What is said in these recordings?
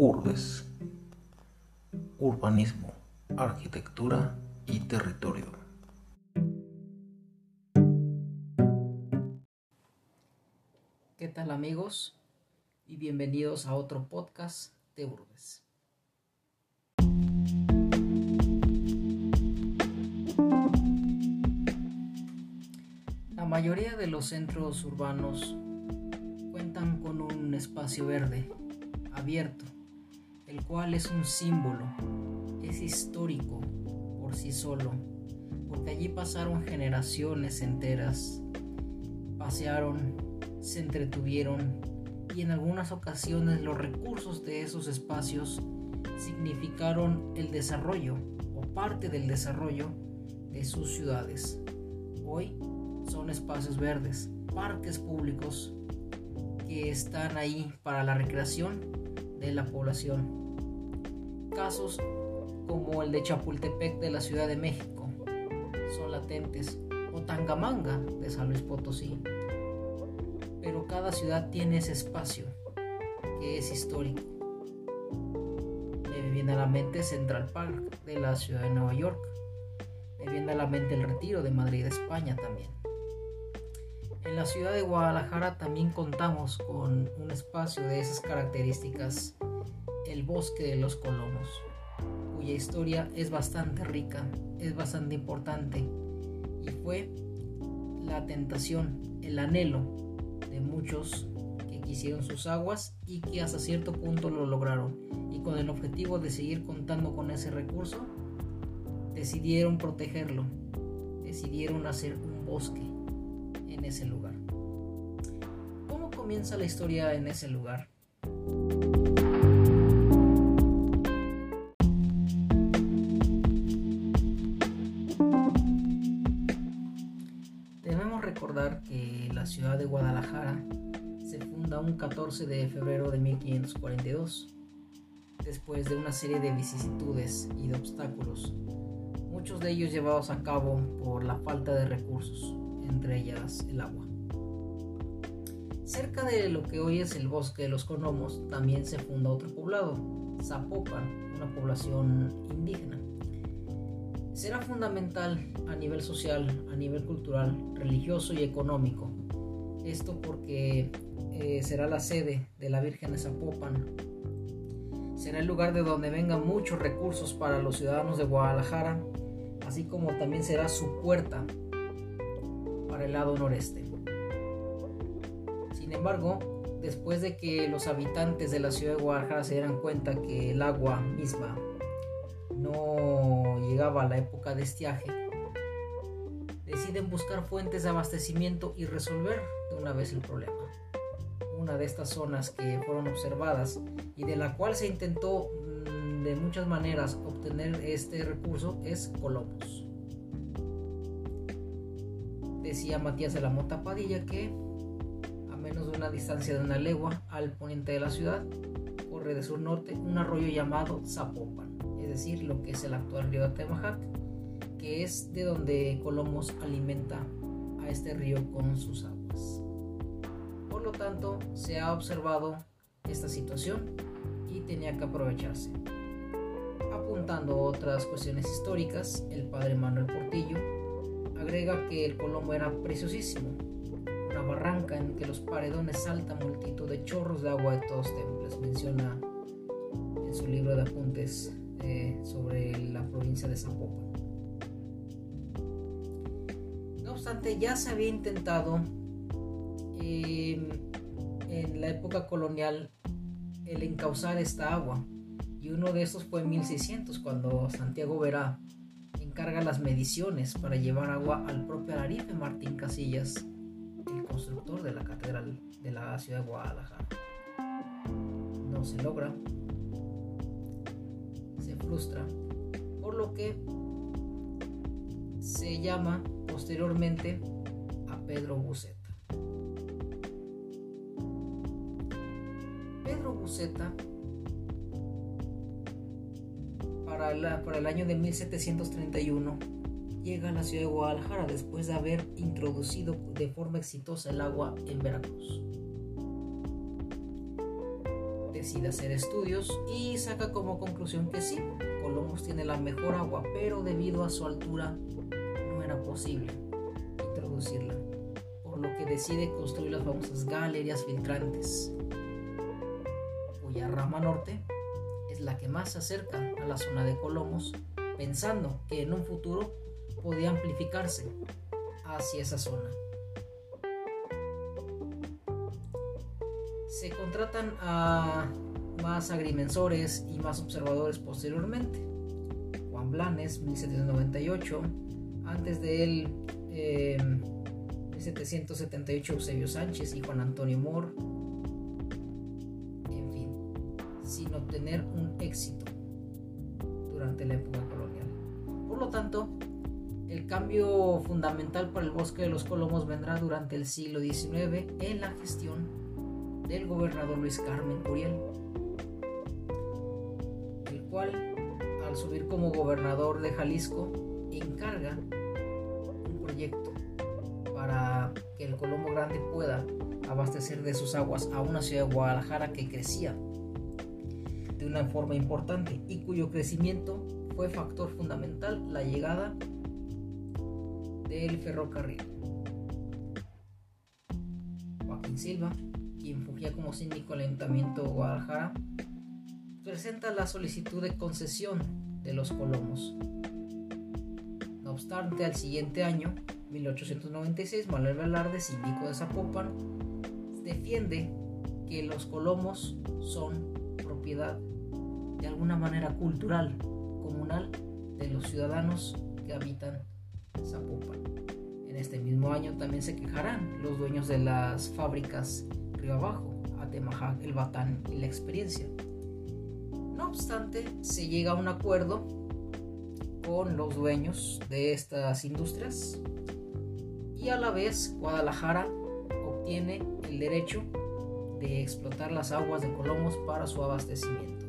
Urbes. Urbanismo, arquitectura y territorio. ¿Qué tal amigos? Y bienvenidos a otro podcast de Urbes. La mayoría de los centros urbanos cuentan con un espacio verde abierto, el cual es un símbolo, es histórico por sí solo, porque allí pasaron generaciones enteras, pasearon, se entretuvieron y en algunas ocasiones los recursos de esos espacios significaron el desarrollo o parte del desarrollo de sus ciudades. Hoy son espacios verdes, parques públicos que están ahí para la recreación de la población. Casos como el de Chapultepec de la Ciudad de México son latentes o Tangamanga de San Luis Potosí. Pero cada ciudad tiene ese espacio que es histórico. Me viene a la mente Central Park de la ciudad de Nueva York. Me viene a la mente el Retiro de Madrid, España también. En la ciudad de Guadalajara también contamos con un espacio de esas características, el Bosque de los Colomos, cuya historia es bastante rica, es bastante importante y fue la tentación, el anhelo de muchos que quisieron sus aguas y que hasta cierto punto lo lograron y con el objetivo de seguir contando con ese recurso decidieron protegerlo, decidieron hacer un bosque en ese lugar. ¿Cómo comienza la historia en ese lugar? 14 de febrero de 1542, después de una serie de vicisitudes y de obstáculos, muchos de ellos llevados a cabo por la falta de recursos entre ellas el agua. Cerca de lo que hoy es el bosque de los Conomos también se funda otro poblado, Zapopan, una población indígena. Será fundamental a nivel social, a nivel cultural, religioso y económico. Esto porque eh, será la sede de la Virgen de Zapopan. Será el lugar de donde vengan muchos recursos para los ciudadanos de Guadalajara, así como también será su puerta el lado noreste. Sin embargo, después de que los habitantes de la ciudad de Guadalajara se dieran cuenta que el agua misma no llegaba a la época de estiaje, deciden buscar fuentes de abastecimiento y resolver de una vez el problema. Una de estas zonas que fueron observadas y de la cual se intentó mm, de muchas maneras obtener este recurso es Colomos decía Matías de la Mota Padilla que a menos de una distancia de una legua al poniente de la ciudad corre de sur norte un arroyo llamado Zapopan, es decir, lo que es el actual río de Temajac, que es de donde Colomos alimenta a este río con sus aguas. Por lo tanto, se ha observado esta situación y tenía que aprovecharse. Apuntando otras cuestiones históricas, el padre Manuel Portillo agrega que el Colombo era preciosísimo, una barranca en que los paredones saltan multitud de chorros de agua de todos templos, menciona en su libro de apuntes eh, sobre la provincia de Zapopan. Ya se había intentado em, en la época colonial el encauzar esta agua, y uno de estos fue en 1600, cuando Santiago Verá carga las mediciones para llevar agua al propio Ararife Martín Casillas, el constructor de la catedral de la ciudad de Guadalajara. No se logra, se frustra, por lo que se llama posteriormente a Pedro Buceta. Pedro Buceta para, el año de 1731 llega a la ciudad de Guadalajara después de haber introducido de forma exitosa el agua en Veracruz. decide hacer estudios y saca como conclusión que sí, Colomos tiene la mejor agua, pero debido a su altura posible introducirla, por lo que decide construir las famosas galerías filtrantes, cuya rama norte es la que más se acerca a la zona de Colomos, pensando que en un futuro podía amplificarse hacia esa zona. Se contratan a más agrimensores y más observadores posteriormente. Juan Blanes, 1798, antes de él, 1778, em, Eusebio Sánchez y Juan Antonio Moore. En fin, sin obtener un éxito durante la época colonial. Por lo tanto, el cambio fundamental para el bosque de los Colomos vendrá durante el siglo XIX en la gestión del gobernador Luis Carmen Curiel, el cual, al subir como gobernador de Jalisco, encarga para que el Colombo Grande pueda abastecer de sus aguas a una ciudad de Guadalajara que crecía de una forma importante y cuyo crecimiento fue factor fundamental la llegada del ferrocarril. Joaquín Silva quien fungía como síndico del Ayuntamiento de Guadalajara, presenta la solicitud de concesión de los colomos. No obstante, al siguiente año, 1896, Manuel Velarde, síndico de Zapopan, defiende que los colomos son propiedad de alguna manera cultural, comunal, de los ciudadanos que habitan Zapopan. En este mismo año también se quejarán los dueños de las fábricas Río Abajo, Atemajac, El Batán y la experiencia. No obstante, se llega a un acuerdo con los dueños de estas industrias y a la vez Guadalajara obtiene el derecho de explotar las aguas de Colomos para su abastecimiento.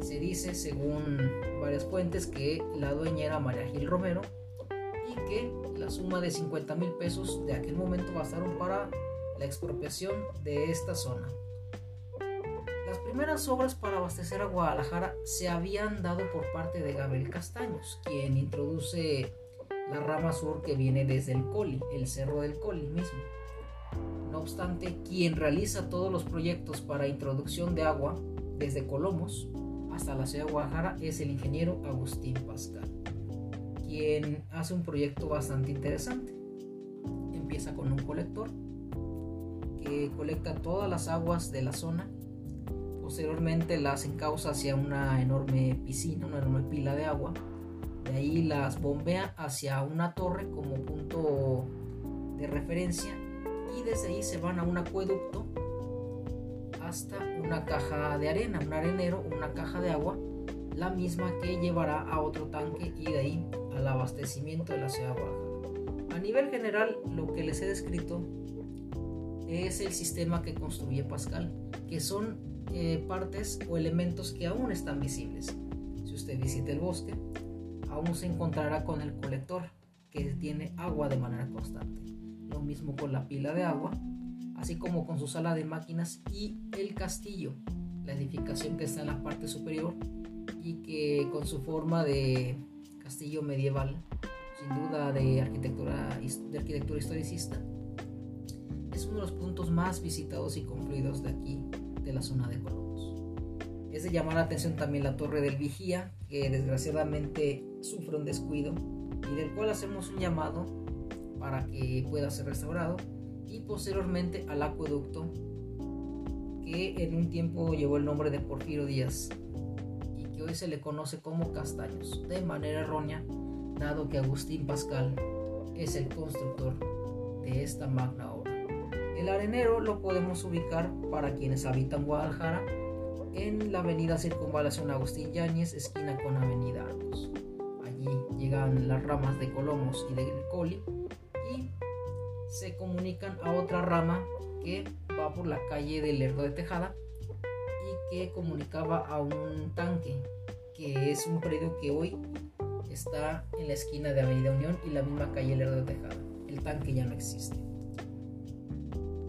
Se dice, según varias fuentes, que la dueña era María Gil Romero y que la suma de 50 mil pesos de aquel momento bastaron para la expropiación de esta zona. Las primeras obras para abastecer a Guadalajara se habían dado por parte de Gabriel Castaños, quien introduce la rama sur que viene desde el Coli, el cerro del Coli mismo. No obstante, quien realiza todos los proyectos para introducción de agua desde Colomos hasta la ciudad de Guadalajara es el ingeniero Agustín Pascal, quien hace un proyecto bastante interesante. Empieza con un colector que colecta todas las aguas de la zona. Posteriormente las encausa hacia una enorme piscina, una enorme pila de agua. De ahí las bombea hacia una torre como punto de referencia y desde ahí se van a un acueducto hasta una caja de arena, un arenero, una caja de agua, la misma que llevará a otro tanque y de ahí al abastecimiento de la ciudad de Guadalajara. A nivel general, lo que les he descrito es el sistema que construye Pascal, que son eh, partes o elementos que aún están visibles. Si usted visita el bosque, aún se encontrará con el colector, que tiene agua de manera constante. Lo mismo con la pila de agua, así como con su sala de máquinas y el castillo, la edificación que está en la parte superior y que con su forma de castillo medieval, sin duda de arquitectura, de arquitectura historicista, es uno de los puntos más visitados y confluidos de aquí, de la zona de Colomos. Es de llamar la atención también la Torre del Vigía, que desgraciadamente sufre un descuido y del cual hacemos un llamado para que pueda ser restaurado y posteriormente al acueducto que en un tiempo llevó el nombre de Porfirio Díaz y que hoy se le conoce como Castaños, de manera errónea, dado que Agustín Pascal es el constructor de esta magna obra. El arenero lo podemos ubicar para quienes habitan Guadalajara en la avenida Circunvalación Agustín Yáñez, esquina con avenida Arcos. Llegan las ramas de Colomos y de Coli y se comunican a otra rama que va por la calle del Lerdo de Tejada y que comunicaba a un tanque que es un predio que hoy está en la esquina de Avenida Unión y la misma calle Lerdo de Tejada. El tanque ya no existe.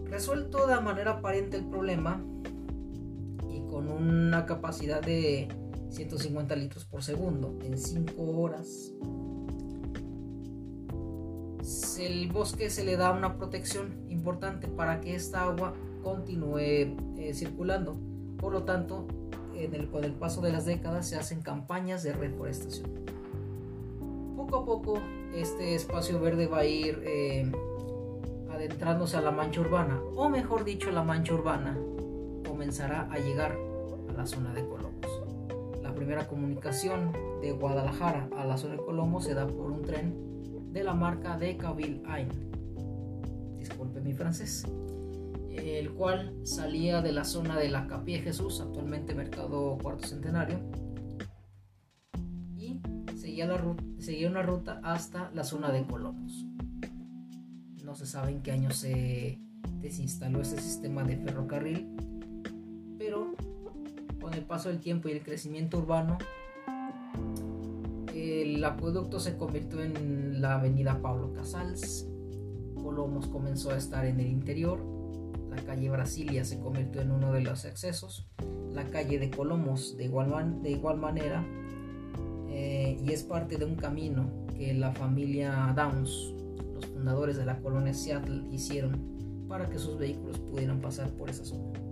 Resuelto de manera aparente el problema y con una capacidad de 150 litros por segundo en 5 horas. El bosque se le da una protección importante para que esta agua continúe eh, circulando. Por lo tanto, con el paso de las décadas se hacen campañas de reforestación. Poco a poco este espacio verde va a ir eh, adentrándose a la mancha urbana, o mejor dicho, la mancha urbana comenzará a llegar a la zona de Colomos. Primera comunicación de Guadalajara a la zona de Colomos se da por un tren de la marca de Cabil Ain. Disculpe mi francés el cual salía de la zona de la Capilla Jesús, actualmente Mercado Cuarto Centenario, y seguía, la seguía una ruta hasta la zona de Colomos. No se sabe en qué año se desinstaló ese sistema de ferrocarril, con el paso del tiempo y el crecimiento urbano, el acueducto se convirtió en la avenida Pablo Casals, Colomos comenzó a estar en el interior. La calle Brasilia se convirtió en uno de los accesos, la calle de Colomos de igual, de igual manera, eh, y es parte de un camino que la familia Downs, los fundadores de la colonia Seattle, hicieron para que sus vehículos pudieran pasar por esa zona.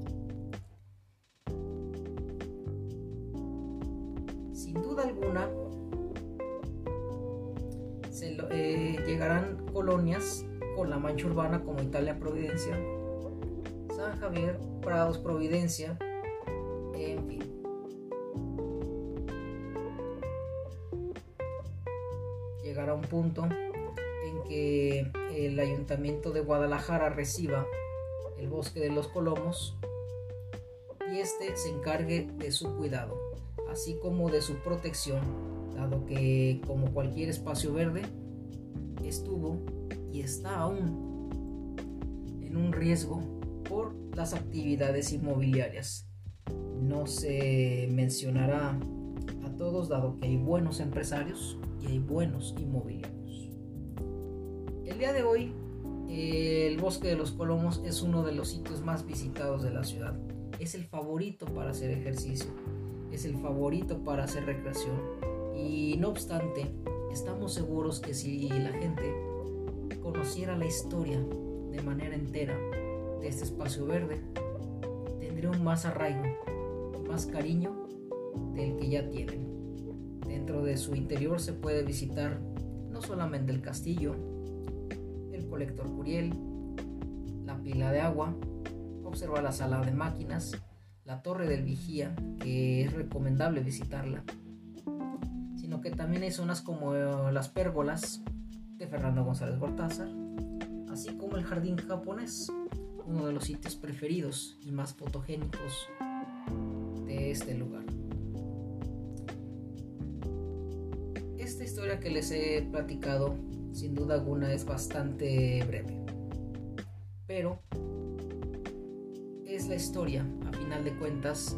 Alguna, eh, llegarán colonias con la mancha urbana como Italia Providencia, San Javier, Prados, Providencia, en fin. Llegará un punto en que el ayuntamiento de Guadalajara reciba el bosque de los Colomos y este se encargue de su cuidado, así como de su protección, dado que como cualquier espacio verde, estuvo y está aún en un riesgo por las actividades inmobiliarias. No se mencionará a todos dado que hay buenos empresarios y hay buenos inmobiliarios. El día de hoy el Bosque de los Colomos es uno de los sitios más visitados de la ciudad. Es el favorito para hacer ejercicio, es el favorito para hacer recreación. Y no obstante, estamos seguros que si la gente conociera la historia de manera entera, de este espacio verde tendría un más arraigo más cariño del que ya tienen. Dentro de su interior se puede visitar no solamente el castillo, el colector Curiel, la pila de agua, observar la sala de máquinas, la torre del vigía, que es recomendable visitarla, sino que también hay zonas como eh, las pérgolas de Fernando González Gortázar, así como el jardín japonés, uno de los sitios preferidos y más fotogénicos de este lugar. Esta historia que les he platicado, sin duda alguna, es bastante breve, pero la historia, a final de cuentas,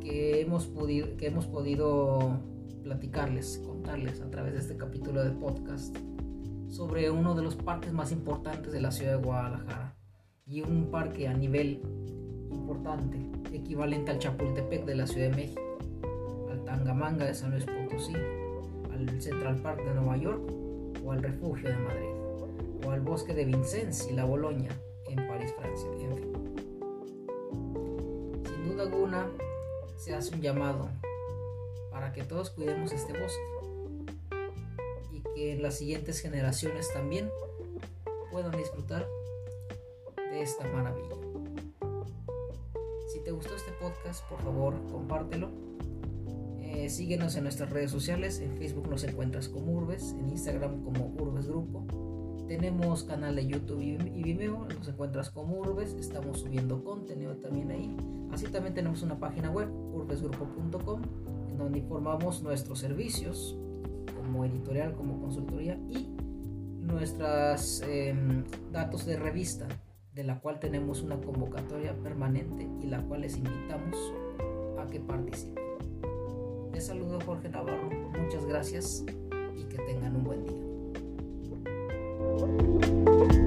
que hemos, podido, que hemos podido platicarles, contarles a través de este capítulo de podcast sobre uno de los parques más importantes de la ciudad de Guadalajara y un parque a nivel importante, equivalente al Chapultepec de la Ciudad de México, al Tangamanga de San Luis Potosí, al Central Park de Nueva York o al Refugio de Madrid, o al Bosque de Vincennes y la Boloña en París, Francia, en fin. Alguna, se hace un llamado para que todos cuidemos este bosque que las siguientes generaciones también puedan disfrutar de esta maravilla. Si te gustó este podcast, por favor, compártelo. Eh, síguenos en nuestras redes sociales. En Facebook nos encuentras como Urbes, en Instagram como Urbes Grupo. Tenemos canal de YouTube y Vimeo, nos encuentras como Urbes. Estamos subiendo contenido también ahí. Así también tenemos una página web, urbesgrupo.com, en donde informamos nuestros servicios, como editorial, como consultoría y nuestros em, datos de revista, de la cual tenemos una convocatoria permanente y la cual les invitamos a que participen. Les saludo Jorge Navarro, muchas gracias y que tengan un buen día. thank you